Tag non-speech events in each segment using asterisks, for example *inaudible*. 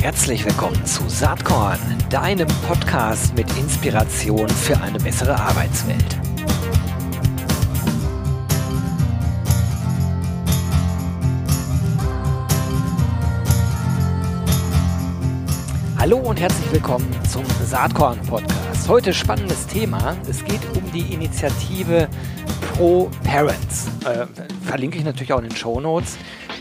Herzlich willkommen zu Saatkorn, deinem Podcast mit Inspiration für eine bessere Arbeitswelt. Hallo und herzlich willkommen zum Saatkorn Podcast. Heute spannendes Thema. Es geht um die Initiative Pro Parents. Äh, verlinke ich natürlich auch in den Show Notes.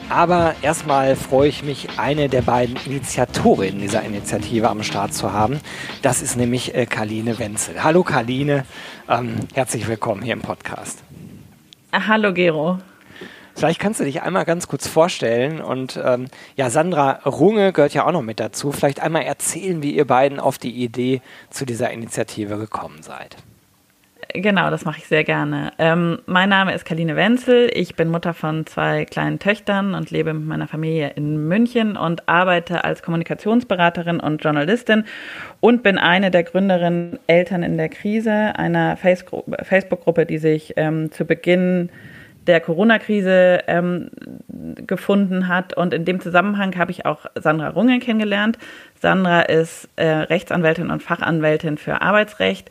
Aber erstmal freue ich mich, eine der beiden Initiatorinnen dieser Initiative am Start zu haben. Das ist nämlich äh, Karline Wenzel. Hallo Karline, ähm, herzlich willkommen hier im Podcast. Hallo Gero. Vielleicht kannst du dich einmal ganz kurz vorstellen und ähm, ja, Sandra Runge gehört ja auch noch mit dazu. Vielleicht einmal erzählen, wie ihr beiden auf die Idee zu dieser Initiative gekommen seid. Genau, das mache ich sehr gerne. Ähm, mein Name ist Kaline Wenzel. Ich bin Mutter von zwei kleinen Töchtern und lebe mit meiner Familie in München und arbeite als Kommunikationsberaterin und Journalistin und bin eine der Gründerinnen Eltern in der Krise, einer Facebook-Gruppe, die sich ähm, zu Beginn der Corona-Krise ähm, gefunden hat. Und in dem Zusammenhang habe ich auch Sandra Runge kennengelernt. Sandra ist äh, Rechtsanwältin und Fachanwältin für Arbeitsrecht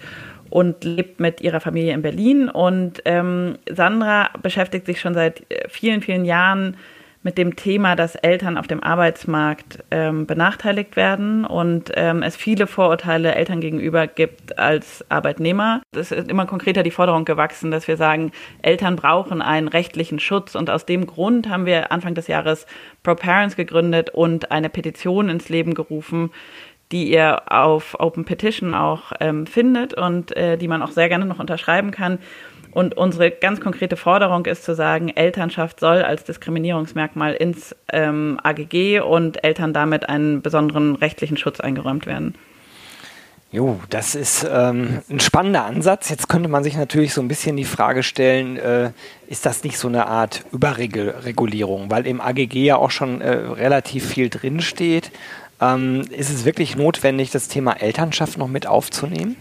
und lebt mit ihrer Familie in Berlin. Und ähm, Sandra beschäftigt sich schon seit äh, vielen, vielen Jahren mit dem Thema, dass Eltern auf dem Arbeitsmarkt ähm, benachteiligt werden und ähm, es viele Vorurteile Eltern gegenüber gibt als Arbeitnehmer. Es ist immer konkreter die Forderung gewachsen, dass wir sagen, Eltern brauchen einen rechtlichen Schutz und aus dem Grund haben wir Anfang des Jahres Pro Parents gegründet und eine Petition ins Leben gerufen, die ihr auf Open Petition auch ähm, findet und äh, die man auch sehr gerne noch unterschreiben kann und unsere ganz konkrete Forderung ist zu sagen, Elternschaft soll als Diskriminierungsmerkmal ins ähm, AGG und Eltern damit einen besonderen rechtlichen Schutz eingeräumt werden. Jo, das ist ähm, ein spannender Ansatz. Jetzt könnte man sich natürlich so ein bisschen die Frage stellen, äh, ist das nicht so eine Art Überregulierung, weil im AGG ja auch schon äh, relativ viel drinsteht. Ähm, ist es wirklich notwendig, das Thema Elternschaft noch mit aufzunehmen?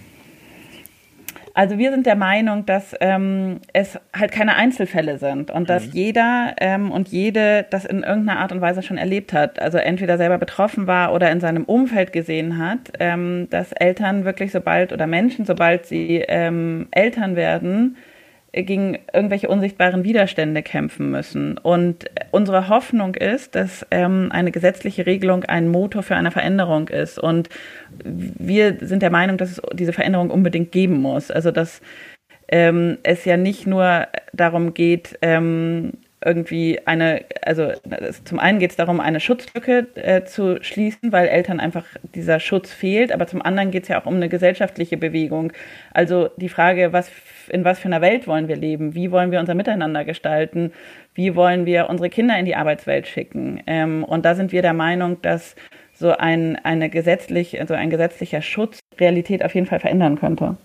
Also wir sind der Meinung, dass ähm, es halt keine Einzelfälle sind und mhm. dass jeder ähm, und jede das in irgendeiner Art und Weise schon erlebt hat. Also entweder selber betroffen war oder in seinem Umfeld gesehen hat, ähm, dass Eltern wirklich sobald oder Menschen, sobald sie ähm, Eltern werden, gegen irgendwelche unsichtbaren Widerstände kämpfen müssen. Und unsere Hoffnung ist, dass ähm, eine gesetzliche Regelung ein Motor für eine Veränderung ist. Und wir sind der Meinung, dass es diese Veränderung unbedingt geben muss. Also dass ähm, es ja nicht nur darum geht, ähm, irgendwie eine, also zum einen geht es darum, eine Schutzlücke äh, zu schließen, weil Eltern einfach dieser Schutz fehlt, aber zum anderen geht es ja auch um eine gesellschaftliche Bewegung. Also die Frage, was, in was für einer Welt wollen wir leben? Wie wollen wir unser Miteinander gestalten? Wie wollen wir unsere Kinder in die Arbeitswelt schicken? Ähm, und da sind wir der Meinung, dass so ein, eine gesetzlich, also ein gesetzlicher Schutz Realität auf jeden Fall verändern könnte.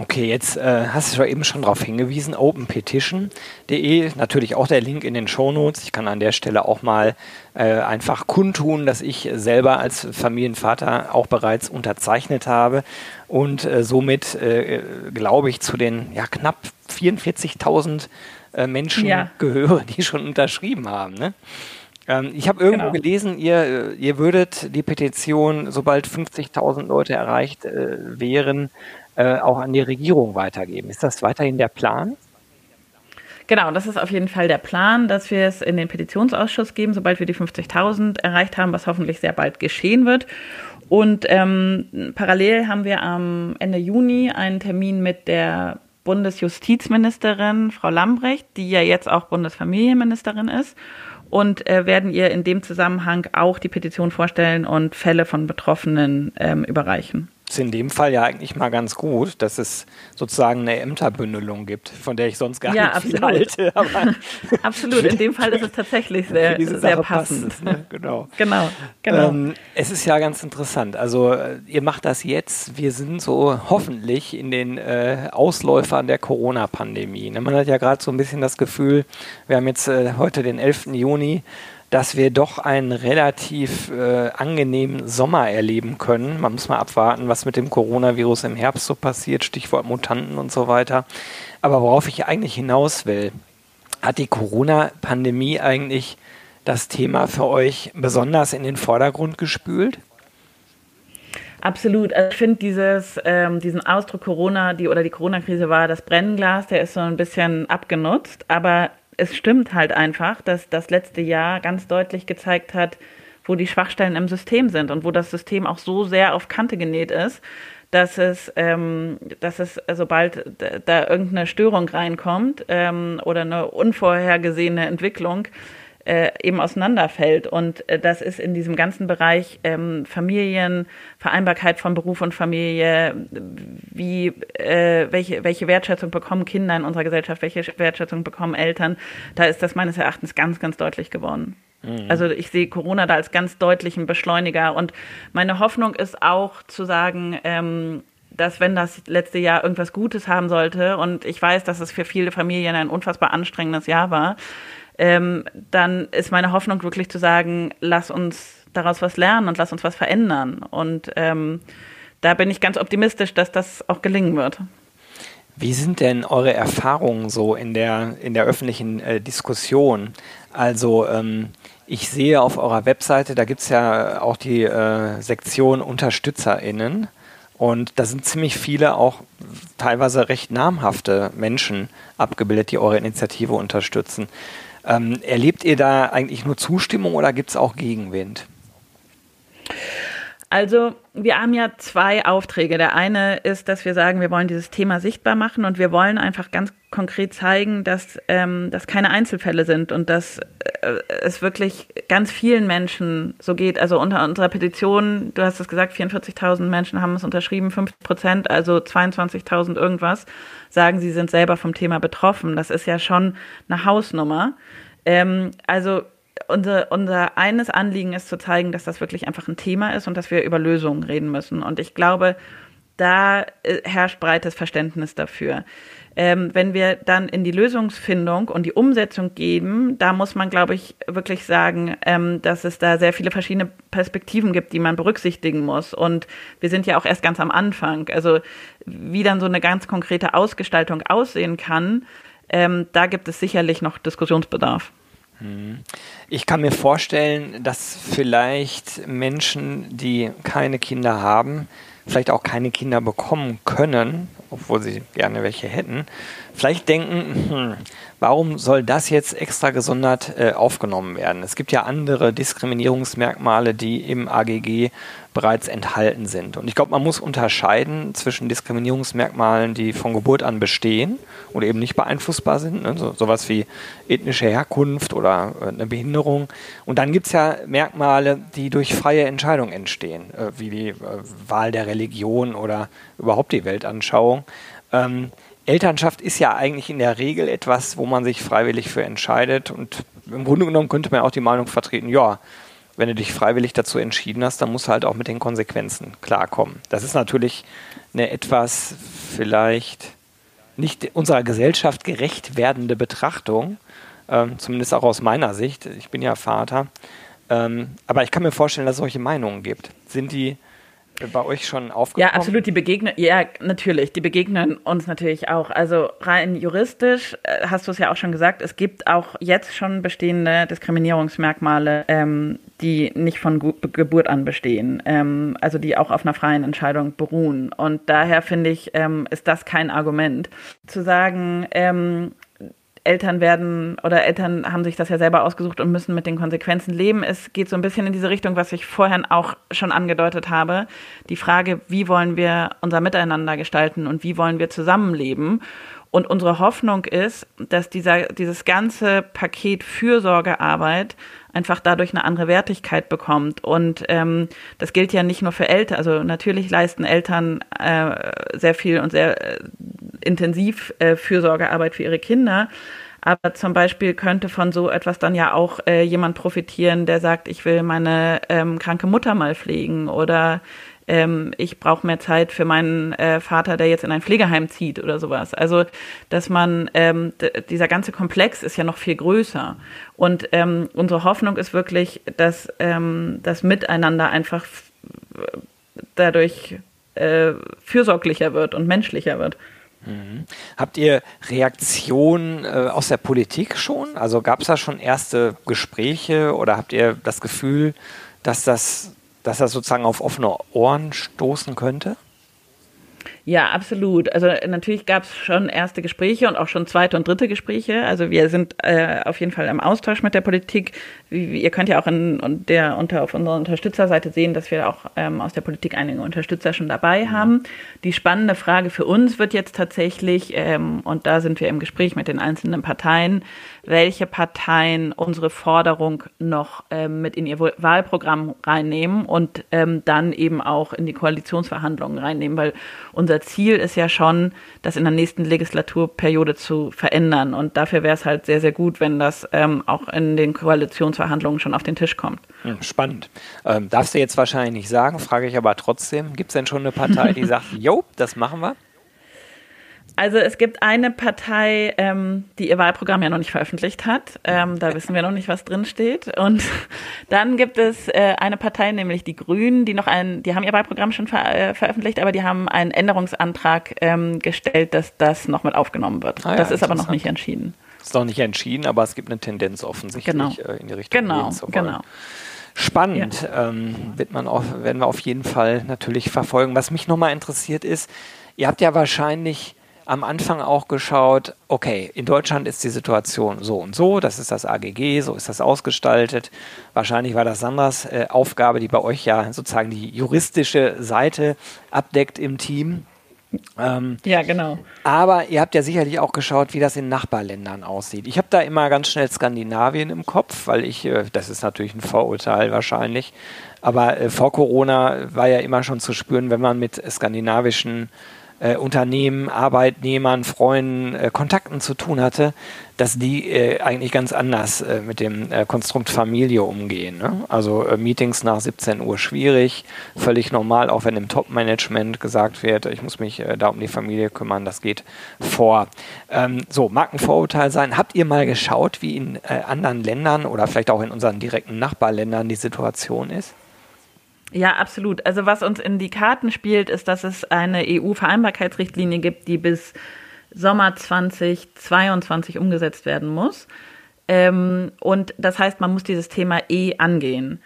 Okay, jetzt äh, hast du ja eben schon darauf hingewiesen, openpetition.de, natürlich auch der Link in den Shownotes. Ich kann an der Stelle auch mal äh, einfach kundtun, dass ich selber als Familienvater auch bereits unterzeichnet habe und äh, somit, äh, glaube ich, zu den ja, knapp 44.000 äh, Menschen ja. gehöre, die schon unterschrieben haben. Ne? Ähm, ich habe irgendwo genau. gelesen, ihr, ihr würdet die Petition, sobald 50.000 Leute erreicht äh, wären, äh, auch an die Regierung weitergeben. Ist das weiterhin der Plan? Genau, das ist auf jeden Fall der Plan, dass wir es in den Petitionsausschuss geben, sobald wir die 50.000 erreicht haben, was hoffentlich sehr bald geschehen wird. Und ähm, parallel haben wir am Ende Juni einen Termin mit der Bundesjustizministerin Frau Lambrecht, die ja jetzt auch Bundesfamilienministerin ist, und äh, werden ihr in dem Zusammenhang auch die Petition vorstellen und Fälle von Betroffenen ähm, überreichen ist in dem Fall ja eigentlich mal ganz gut, dass es sozusagen eine Ämterbündelung gibt, von der ich sonst gar ja, nicht viel halte. *laughs* absolut, in dem Fall ist es tatsächlich *laughs* sehr, sehr passend. Es, ne? Genau. genau, genau. Ähm, es ist ja ganz interessant. Also äh, ihr macht das jetzt. Wir sind so hoffentlich in den äh, Ausläufern der Corona-Pandemie. Ne? Man hat ja gerade so ein bisschen das Gefühl, wir haben jetzt äh, heute den 11. Juni, dass wir doch einen relativ äh, angenehmen Sommer erleben können. Man muss mal abwarten, was mit dem Coronavirus im Herbst so passiert, Stichwort Mutanten und so weiter. Aber worauf ich eigentlich hinaus will, hat die Corona-Pandemie eigentlich das Thema für euch besonders in den Vordergrund gespült? Absolut. Also ich finde dieses, ähm, diesen Ausdruck Corona, die oder die Corona-Krise war das Brennglas, der ist so ein bisschen abgenutzt, aber es stimmt halt einfach, dass das letzte Jahr ganz deutlich gezeigt hat, wo die Schwachstellen im System sind und wo das System auch so sehr auf Kante genäht ist, dass es, ähm, dass es sobald da irgendeine Störung reinkommt ähm, oder eine unvorhergesehene Entwicklung, äh, eben auseinanderfällt. Und äh, das ist in diesem ganzen Bereich ähm, Familien, Vereinbarkeit von Beruf und Familie, wie, äh, welche, welche Wertschätzung bekommen Kinder in unserer Gesellschaft, welche Wertschätzung bekommen Eltern, da ist das meines Erachtens ganz, ganz deutlich geworden. Mhm. Also ich sehe Corona da als ganz deutlichen Beschleuniger. Und meine Hoffnung ist auch zu sagen, ähm, dass wenn das letzte Jahr irgendwas Gutes haben sollte, und ich weiß, dass es für viele Familien ein unfassbar anstrengendes Jahr war, ähm, dann ist meine Hoffnung wirklich zu sagen, lass uns daraus was lernen und lass uns was verändern. Und ähm, da bin ich ganz optimistisch, dass das auch gelingen wird. Wie sind denn eure Erfahrungen so in der, in der öffentlichen äh, Diskussion? Also ähm, ich sehe auf eurer Webseite, da gibt es ja auch die äh, Sektion UnterstützerInnen. Und da sind ziemlich viele auch teilweise recht namhafte Menschen abgebildet, die eure Initiative unterstützen. Ähm, erlebt ihr da eigentlich nur Zustimmung oder gibt es auch Gegenwind? Also wir haben ja zwei Aufträge. Der eine ist, dass wir sagen, wir wollen dieses Thema sichtbar machen und wir wollen einfach ganz konkret zeigen, dass ähm, das keine Einzelfälle sind und dass äh, es wirklich ganz vielen Menschen so geht. Also unter unserer Petition, du hast es gesagt, 44.000 Menschen haben es unterschrieben, 5 Prozent, also 22.000 irgendwas, sagen, sie sind selber vom Thema betroffen. Das ist ja schon eine Hausnummer. Ähm, also unser, unser eines Anliegen ist zu zeigen, dass das wirklich einfach ein Thema ist und dass wir über Lösungen reden müssen. Und ich glaube, da äh, herrscht breites Verständnis dafür. Ähm, wenn wir dann in die Lösungsfindung und die Umsetzung gehen, da muss man, glaube ich, wirklich sagen, ähm, dass es da sehr viele verschiedene Perspektiven gibt, die man berücksichtigen muss. Und wir sind ja auch erst ganz am Anfang. Also wie dann so eine ganz konkrete Ausgestaltung aussehen kann, ähm, da gibt es sicherlich noch Diskussionsbedarf. Ich kann mir vorstellen, dass vielleicht Menschen, die keine Kinder haben, vielleicht auch keine Kinder bekommen können, obwohl sie gerne welche hätten, vielleicht denken, hm, warum soll das jetzt extra gesondert äh, aufgenommen werden? Es gibt ja andere Diskriminierungsmerkmale, die im AGG bereits enthalten sind. Und ich glaube, man muss unterscheiden zwischen Diskriminierungsmerkmalen, die von Geburt an bestehen oder eben nicht beeinflussbar sind, ne? so, sowas wie ethnische Herkunft oder äh, eine Behinderung. Und dann gibt es ja Merkmale, die durch freie Entscheidung entstehen, äh, wie die äh, Wahl der Religion oder überhaupt die Weltanschauung. Ähm, Elternschaft ist ja eigentlich in der Regel etwas, wo man sich freiwillig für entscheidet. Und im Grunde genommen könnte man auch die Meinung vertreten, ja, wenn du dich freiwillig dazu entschieden hast, dann musst du halt auch mit den Konsequenzen klarkommen. Das ist natürlich eine etwas vielleicht nicht unserer Gesellschaft gerecht werdende Betrachtung, ähm, zumindest auch aus meiner Sicht. Ich bin ja Vater. Ähm, aber ich kann mir vorstellen, dass es solche Meinungen gibt. Sind die bei euch schon aufgekommen? Ja, absolut. Die begegnen, ja, natürlich. Die begegnen uns natürlich auch. Also rein juristisch äh, hast du es ja auch schon gesagt, es gibt auch jetzt schon bestehende Diskriminierungsmerkmale, ähm, die nicht von Ge Geburt an bestehen, ähm, also die auch auf einer freien Entscheidung beruhen. Und daher finde ich, ähm, ist das kein Argument. Zu sagen, ähm, Eltern werden oder Eltern haben sich das ja selber ausgesucht und müssen mit den Konsequenzen leben. Es geht so ein bisschen in diese Richtung, was ich vorhin auch schon angedeutet habe. Die Frage, wie wollen wir unser Miteinander gestalten und wie wollen wir zusammenleben? Und unsere Hoffnung ist, dass dieser, dieses ganze Paket Fürsorgearbeit einfach dadurch eine andere Wertigkeit bekommt. Und ähm, das gilt ja nicht nur für Eltern. Also natürlich leisten Eltern äh, sehr viel und sehr äh, intensiv äh, Fürsorgearbeit für ihre Kinder. Aber zum Beispiel könnte von so etwas dann ja auch äh, jemand profitieren, der sagt, ich will meine ähm, kranke Mutter mal pflegen oder ähm, ich brauche mehr Zeit für meinen äh, Vater, der jetzt in ein Pflegeheim zieht oder sowas. Also, dass man, ähm, dieser ganze Komplex ist ja noch viel größer. Und ähm, unsere Hoffnung ist wirklich, dass ähm, das Miteinander einfach dadurch äh, fürsorglicher wird und menschlicher wird. Mhm. Habt ihr Reaktionen äh, aus der Politik schon? Also gab es da schon erste Gespräche oder habt ihr das Gefühl, dass das, dass das sozusagen auf offene Ohren stoßen könnte? Ja, absolut. Also natürlich gab es schon erste Gespräche und auch schon zweite und dritte Gespräche. Also wir sind äh, auf jeden Fall im Austausch mit der Politik. Wie, ihr könnt ja auch in, der, unter, auf unserer Unterstützerseite sehen, dass wir auch ähm, aus der Politik einige Unterstützer schon dabei mhm. haben. Die spannende Frage für uns wird jetzt tatsächlich, ähm, und da sind wir im Gespräch mit den einzelnen Parteien, welche Parteien unsere Forderung noch ähm, mit in ihr Wahlprogramm reinnehmen und ähm, dann eben auch in die Koalitionsverhandlungen reinnehmen, weil unser Ziel ist ja schon, das in der nächsten Legislaturperiode zu verändern. Und dafür wäre es halt sehr, sehr gut, wenn das ähm, auch in den Koalitionsverhandlungen schon auf den Tisch kommt. Hm, spannend. Ähm, darfst du jetzt wahrscheinlich nicht sagen, frage ich aber trotzdem. Gibt es denn schon eine Partei, die *laughs* sagt, jo, das machen wir? Also es gibt eine Partei, ähm, die ihr Wahlprogramm ja noch nicht veröffentlicht hat. Ähm, da wissen wir noch nicht, was drin steht. Und *laughs* dann gibt es äh, eine Partei, nämlich die Grünen, die noch ein, die haben ihr Wahlprogramm schon ver äh, veröffentlicht, aber die haben einen Änderungsantrag ähm, gestellt, dass das noch mit aufgenommen wird. Ah, ja, das ist aber noch nicht entschieden. Ist noch nicht entschieden, aber es gibt eine Tendenz offensichtlich genau. äh, in die Richtung. Genau, genau. Spannend ja. ähm, wird man auch, werden wir auf jeden Fall natürlich verfolgen. Was mich nochmal interessiert ist, ihr habt ja wahrscheinlich am Anfang auch geschaut, okay, in Deutschland ist die Situation so und so, das ist das AGG, so ist das ausgestaltet. Wahrscheinlich war das Sandras äh, Aufgabe, die bei euch ja sozusagen die juristische Seite abdeckt im Team. Ähm, ja, genau. Aber ihr habt ja sicherlich auch geschaut, wie das in Nachbarländern aussieht. Ich habe da immer ganz schnell Skandinavien im Kopf, weil ich, äh, das ist natürlich ein Vorurteil wahrscheinlich, aber äh, vor Corona war ja immer schon zu spüren, wenn man mit skandinavischen äh, Unternehmen, Arbeitnehmern, Freunden, äh, Kontakten zu tun hatte, dass die äh, eigentlich ganz anders äh, mit dem äh, Konstrukt Familie umgehen. Ne? Also äh, Meetings nach 17 Uhr schwierig, völlig normal, auch wenn im Top-Management gesagt wird, ich muss mich da um die Familie kümmern, das geht vor. Ähm, so, mag ein Vorurteil sein. Habt ihr mal geschaut, wie in anderen Ländern oder vielleicht auch in unseren direkten Nachbarländern die Situation ist? Ja, absolut. Also was uns in die Karten spielt, ist, dass es eine EU-Vereinbarkeitsrichtlinie gibt, die bis Sommer 2022 umgesetzt werden muss. Ähm, und das heißt, man muss dieses Thema eh angehen.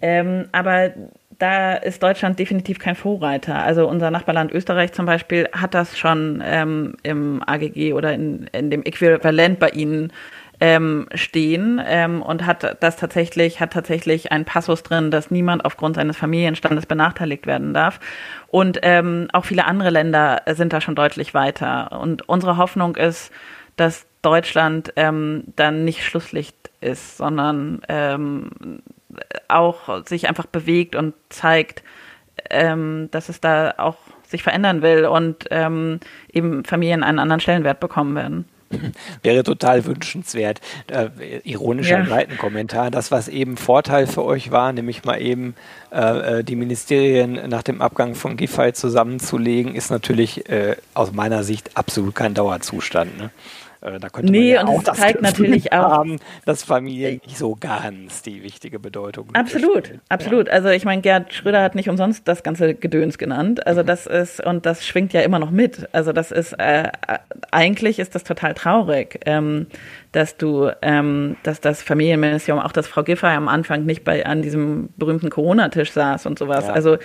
Ähm, aber da ist Deutschland definitiv kein Vorreiter. Also unser Nachbarland Österreich zum Beispiel hat das schon ähm, im AGG oder in, in dem Äquivalent bei ihnen ähm, stehen ähm, und hat das tatsächlich, hat tatsächlich einen Passus drin, dass niemand aufgrund seines Familienstandes benachteiligt werden darf. Und ähm, auch viele andere Länder sind da schon deutlich weiter. Und unsere Hoffnung ist, dass Deutschland ähm, dann nicht Schlusslicht ist, sondern ähm, auch sich einfach bewegt und zeigt, ähm, dass es da auch sich verändern will und ähm, eben Familien einen anderen Stellenwert bekommen werden. *clears throat* Wäre total wünschenswert. Äh, ironischer ja. Seitenkommentar. Das, was eben Vorteil für euch war, nämlich mal eben äh, äh die Ministerien nach dem Abgang von Giffey zusammenzulegen, ist natürlich äh, aus meiner Sicht absolut kein Dauerzustand. Ne? Äh, da könnte nee, man ja auch das zeigt natürlich auch, haben, dass Familie nicht so ganz die wichtige Bedeutung Absolut, absolut. Ja. Also ich meine, Gerd Schröder hat nicht umsonst das ganze Gedöns genannt. Also das ist, und das schwingt ja immer noch mit. Also das ist, äh, eigentlich ist das total traurig, ähm, dass du, ähm, dass das Familienministerium, auch dass Frau Giffey am Anfang nicht bei an diesem berühmten Corona-Tisch saß und sowas. Ja. Also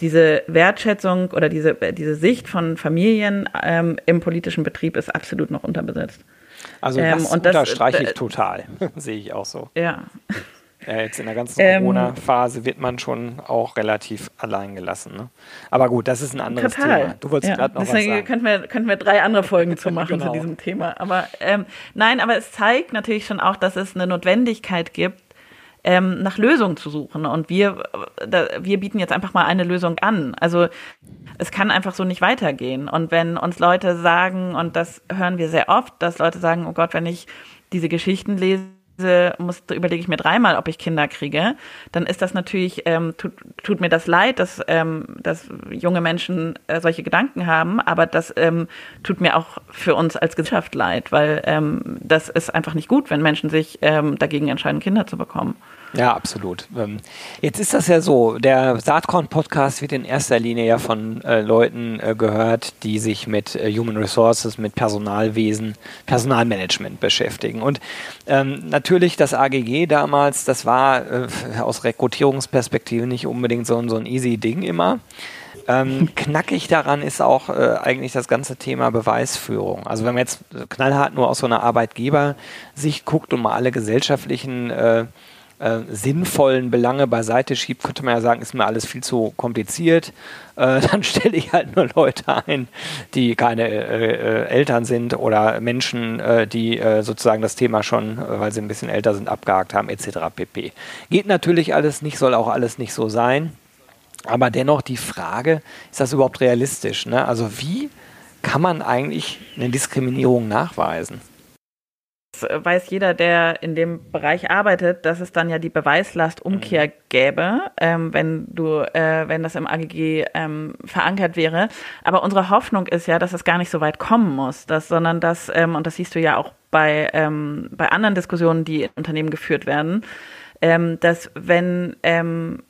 diese Wertschätzung oder diese, diese Sicht von Familien ähm, im politischen Betrieb ist absolut noch unterbesetzt. Also das, ähm, und das unterstreiche ich total, *laughs* sehe ich auch so. Ja. Ja, jetzt in der ganzen ähm, Corona-Phase wird man schon auch relativ allein gelassen. Ne? Aber gut, das ist ein anderes total. Thema. Du wolltest ja, gerade noch deswegen was sagen. Könnten wir, könnten wir drei andere Folgen zu *laughs* machen genau. zu diesem Thema. Aber ähm, nein, aber es zeigt natürlich schon auch, dass es eine Notwendigkeit gibt, ähm, nach Lösungen zu suchen. Und wir, da, wir bieten jetzt einfach mal eine Lösung an. Also es kann einfach so nicht weitergehen. Und wenn uns Leute sagen, und das hören wir sehr oft, dass Leute sagen, oh Gott, wenn ich diese Geschichten lese, muss, überlege ich mir dreimal, ob ich Kinder kriege, dann ist das natürlich, ähm, tut, tut mir das leid, dass, ähm, dass junge Menschen äh, solche Gedanken haben, aber das ähm, tut mir auch für uns als Gesellschaft leid, weil ähm, das ist einfach nicht gut, wenn Menschen sich ähm, dagegen entscheiden, Kinder zu bekommen. Ja, absolut. Ähm, jetzt ist das ja so, der Saatkorn-Podcast wird in erster Linie ja von äh, Leuten äh, gehört, die sich mit äh, Human Resources, mit Personalwesen, Personalmanagement beschäftigen. Und ähm, natürlich das AGG damals, das war äh, aus Rekrutierungsperspektive nicht unbedingt so, so ein easy Ding immer. Ähm, *laughs* knackig daran ist auch äh, eigentlich das ganze Thema Beweisführung. Also wenn man jetzt knallhart nur aus so einer Arbeitgebersicht guckt und mal alle gesellschaftlichen äh, äh, sinnvollen Belange beiseite schiebt, könnte man ja sagen, ist mir alles viel zu kompliziert. Äh, *laughs* dann stelle ich halt nur Leute ein, die keine äh, äh Eltern sind oder Menschen, äh, die sozusagen das Thema schon, weil sie ein bisschen älter sind, abgehakt haben, etc. pp. Geht natürlich alles nicht, soll auch alles nicht so sein. Aber dennoch die Frage, ist das überhaupt realistisch? Ne? Also wie kann man eigentlich eine Diskriminierung nachweisen? Weiß jeder, der in dem Bereich arbeitet, dass es dann ja die Beweislastumkehr mhm. gäbe, ähm, wenn du, äh, wenn das im AGG ähm, verankert wäre. Aber unsere Hoffnung ist ja, dass es gar nicht so weit kommen muss, dass, sondern dass, ähm, und das siehst du ja auch bei, ähm, bei anderen Diskussionen, die in Unternehmen geführt werden, ähm, dass wenn ähm,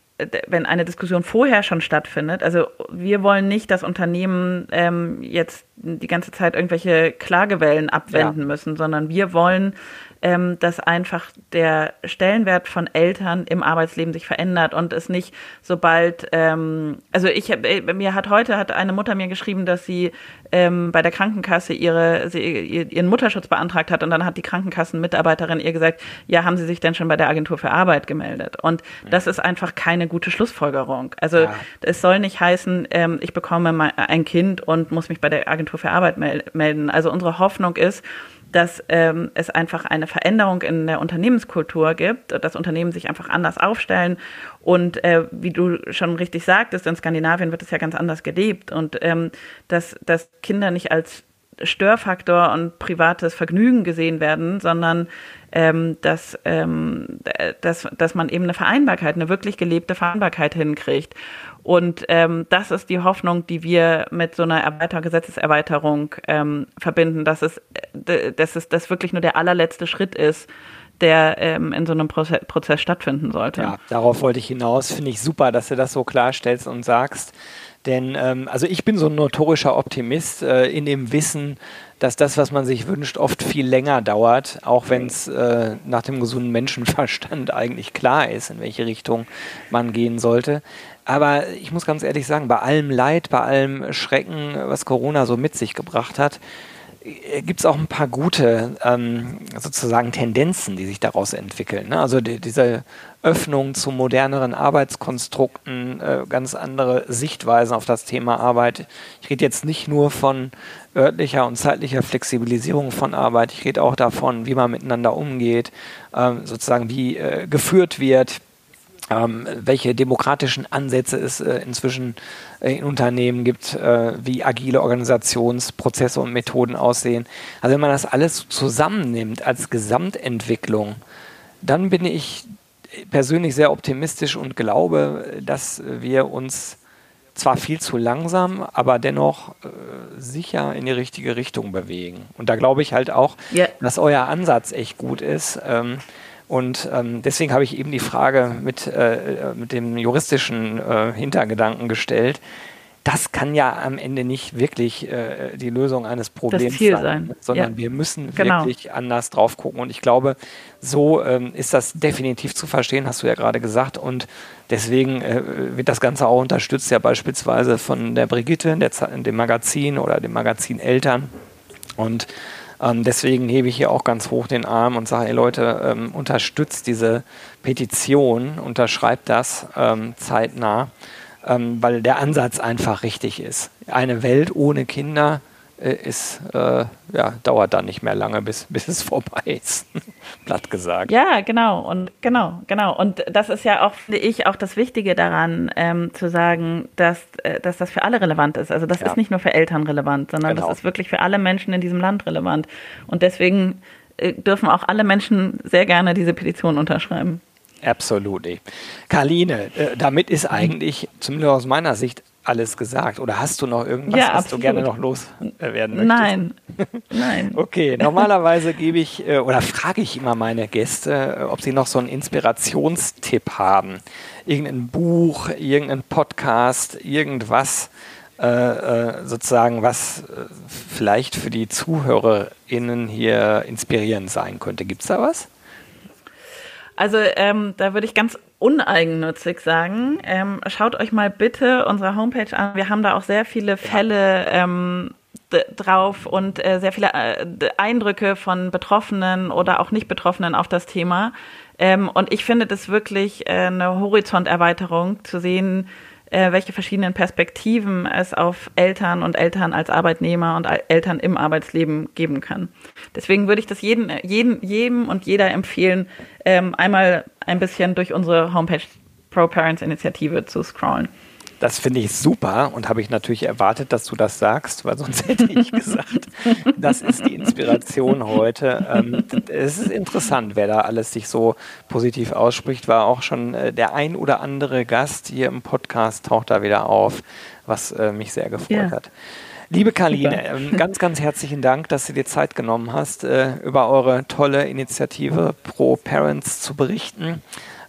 wenn eine Diskussion vorher schon stattfindet, also wir wollen nicht, dass Unternehmen ähm, jetzt die ganze Zeit irgendwelche Klagewellen abwenden ja. müssen, sondern wir wollen ähm, dass einfach der Stellenwert von Eltern im Arbeitsleben sich verändert und es nicht sobald, ähm, also ich äh, mir hat heute hat eine Mutter mir geschrieben, dass sie ähm, bei der Krankenkasse ihre sie, ihren Mutterschutz beantragt hat und dann hat die Krankenkassenmitarbeiterin ihr gesagt, ja, haben Sie sich denn schon bei der Agentur für Arbeit gemeldet? Und das ist einfach keine gute Schlussfolgerung. Also ja. es soll nicht heißen, ähm, ich bekomme ein Kind und muss mich bei der Agentur für Arbeit melden. Also unsere Hoffnung ist, dass ähm, es einfach eine Veränderung in der Unternehmenskultur gibt, dass Unternehmen sich einfach anders aufstellen. Und äh, wie du schon richtig sagtest, in Skandinavien wird es ja ganz anders gelebt und ähm, dass, dass Kinder nicht als Störfaktor und privates Vergnügen gesehen werden, sondern ähm, dass, ähm, dass, dass man eben eine Vereinbarkeit, eine wirklich gelebte Vereinbarkeit hinkriegt. Und ähm, das ist die Hoffnung, die wir mit so einer Erweiter Gesetzeserweiterung ähm, verbinden, dass es, dass es das wirklich nur der allerletzte Schritt ist, der ähm, in so einem Proze Prozess stattfinden sollte. Ja, darauf wollte ich hinaus. Finde ich super, dass du das so klarstellst und sagst. Denn ähm, also ich bin so ein notorischer Optimist äh, in dem Wissen, dass das, was man sich wünscht, oft viel länger dauert, auch wenn es äh, nach dem gesunden Menschenverstand *laughs* eigentlich klar ist, in welche Richtung man gehen sollte. Aber ich muss ganz ehrlich sagen, bei allem Leid, bei allem Schrecken, was Corona so mit sich gebracht hat, gibt es auch ein paar gute ähm, sozusagen Tendenzen, die sich daraus entwickeln. Ne? Also die, diese Öffnung zu moderneren Arbeitskonstrukten, äh, ganz andere Sichtweisen auf das Thema Arbeit. Ich rede jetzt nicht nur von örtlicher und zeitlicher Flexibilisierung von Arbeit, ich rede auch davon, wie man miteinander umgeht, äh, sozusagen wie äh, geführt wird, ähm, welche demokratischen Ansätze es äh, inzwischen äh, in Unternehmen gibt, äh, wie agile Organisationsprozesse und Methoden aussehen. Also wenn man das alles zusammennimmt als Gesamtentwicklung, dann bin ich persönlich sehr optimistisch und glaube, dass wir uns zwar viel zu langsam, aber dennoch äh, sicher in die richtige Richtung bewegen. Und da glaube ich halt auch, yeah. dass euer Ansatz echt gut ist. Ähm, und ähm, deswegen habe ich eben die Frage mit, äh, mit dem juristischen äh, Hintergedanken gestellt. Das kann ja am Ende nicht wirklich äh, die Lösung eines Problems sein, sein, sondern ja. wir müssen genau. wirklich anders drauf gucken. Und ich glaube, so ähm, ist das definitiv zu verstehen, hast du ja gerade gesagt. Und deswegen äh, wird das Ganze auch unterstützt, ja beispielsweise von der Brigitte, der, dem Magazin oder dem Magazin Eltern. Und ähm, deswegen hebe ich hier auch ganz hoch den Arm und sage, ey Leute, ähm, unterstützt diese Petition, unterschreibt das ähm, zeitnah, ähm, weil der Ansatz einfach richtig ist. Eine Welt ohne Kinder ist, äh, ja, dauert dann nicht mehr lange, bis, *laughs* bis es vorbei ist. *laughs* Platt gesagt. Ja, genau. Und genau, genau. Und das ist ja auch, finde ich, auch das Wichtige daran, ähm, zu sagen, dass, äh, dass das für alle relevant ist. Also das ja. ist nicht nur für Eltern relevant, sondern genau. das ist wirklich für alle Menschen in diesem Land relevant. Und deswegen äh, dürfen auch alle Menschen sehr gerne diese Petition unterschreiben. Absolutely. Karline, äh, damit ist eigentlich, zumindest aus meiner Sicht, alles gesagt. Oder hast du noch irgendwas, Ja, was absolut. du gerne noch loswerden möchtest? Nein, *laughs* nein. Okay, normalerweise gebe ich äh, oder frage ich immer meine Gäste, äh, ob sie noch so einen Inspirationstipp haben. Irgendein Buch, irgendein Podcast, irgendwas äh, äh, sozusagen, was äh, vielleicht für die ZuhörerInnen hier inspirierend sein könnte. Gibt es da was? Also ähm, da würde ich ganz uneigennützig sagen, ähm, schaut euch mal bitte unsere Homepage an. Wir haben da auch sehr viele Fälle ähm, drauf und äh, sehr viele äh, Eindrücke von Betroffenen oder auch Nicht-Betroffenen auf das Thema. Ähm, und ich finde das wirklich äh, eine Horizonterweiterung zu sehen, äh, welche verschiedenen Perspektiven es auf Eltern und Eltern als Arbeitnehmer und Eltern im Arbeitsleben geben kann. Deswegen würde ich das jeden, jeden, jedem und jeder empfehlen, ähm, einmal ein bisschen durch unsere Homepage Pro Parents Initiative zu scrollen. Das finde ich super und habe ich natürlich erwartet, dass du das sagst, weil sonst *laughs* hätte ich gesagt, das ist die Inspiration heute. Ähm, es ist interessant, wer da alles sich so positiv ausspricht. War auch schon äh, der ein oder andere Gast hier im Podcast taucht da wieder auf, was äh, mich sehr gefreut Ja. hat. Liebe Karline, ähm, ganz, ganz herzlichen Dank, dass du dir Zeit genommen hast, äh, über eure tolle Initiative Pro Parents zu berichten.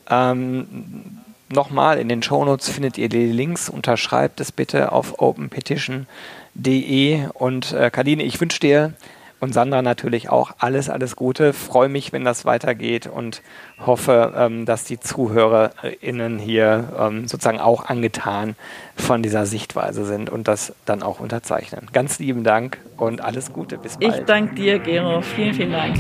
Ähm, Nochmal, in den Shownotes findet ihr die Links. Unterschreibt es bitte auf openpetition.de. Und äh, Kadine, ich wünsche dir und Sandra natürlich auch alles, alles Gute. Freue mich, wenn das weitergeht und hoffe, ähm, dass die ZuhörerInnen hier ähm, sozusagen auch angetan von dieser Sichtweise sind und das dann auch unterzeichnen. Ganz lieben Dank und alles Gute. Bis bald. Ich danke dir, Gero. Vielen, vielen Dank.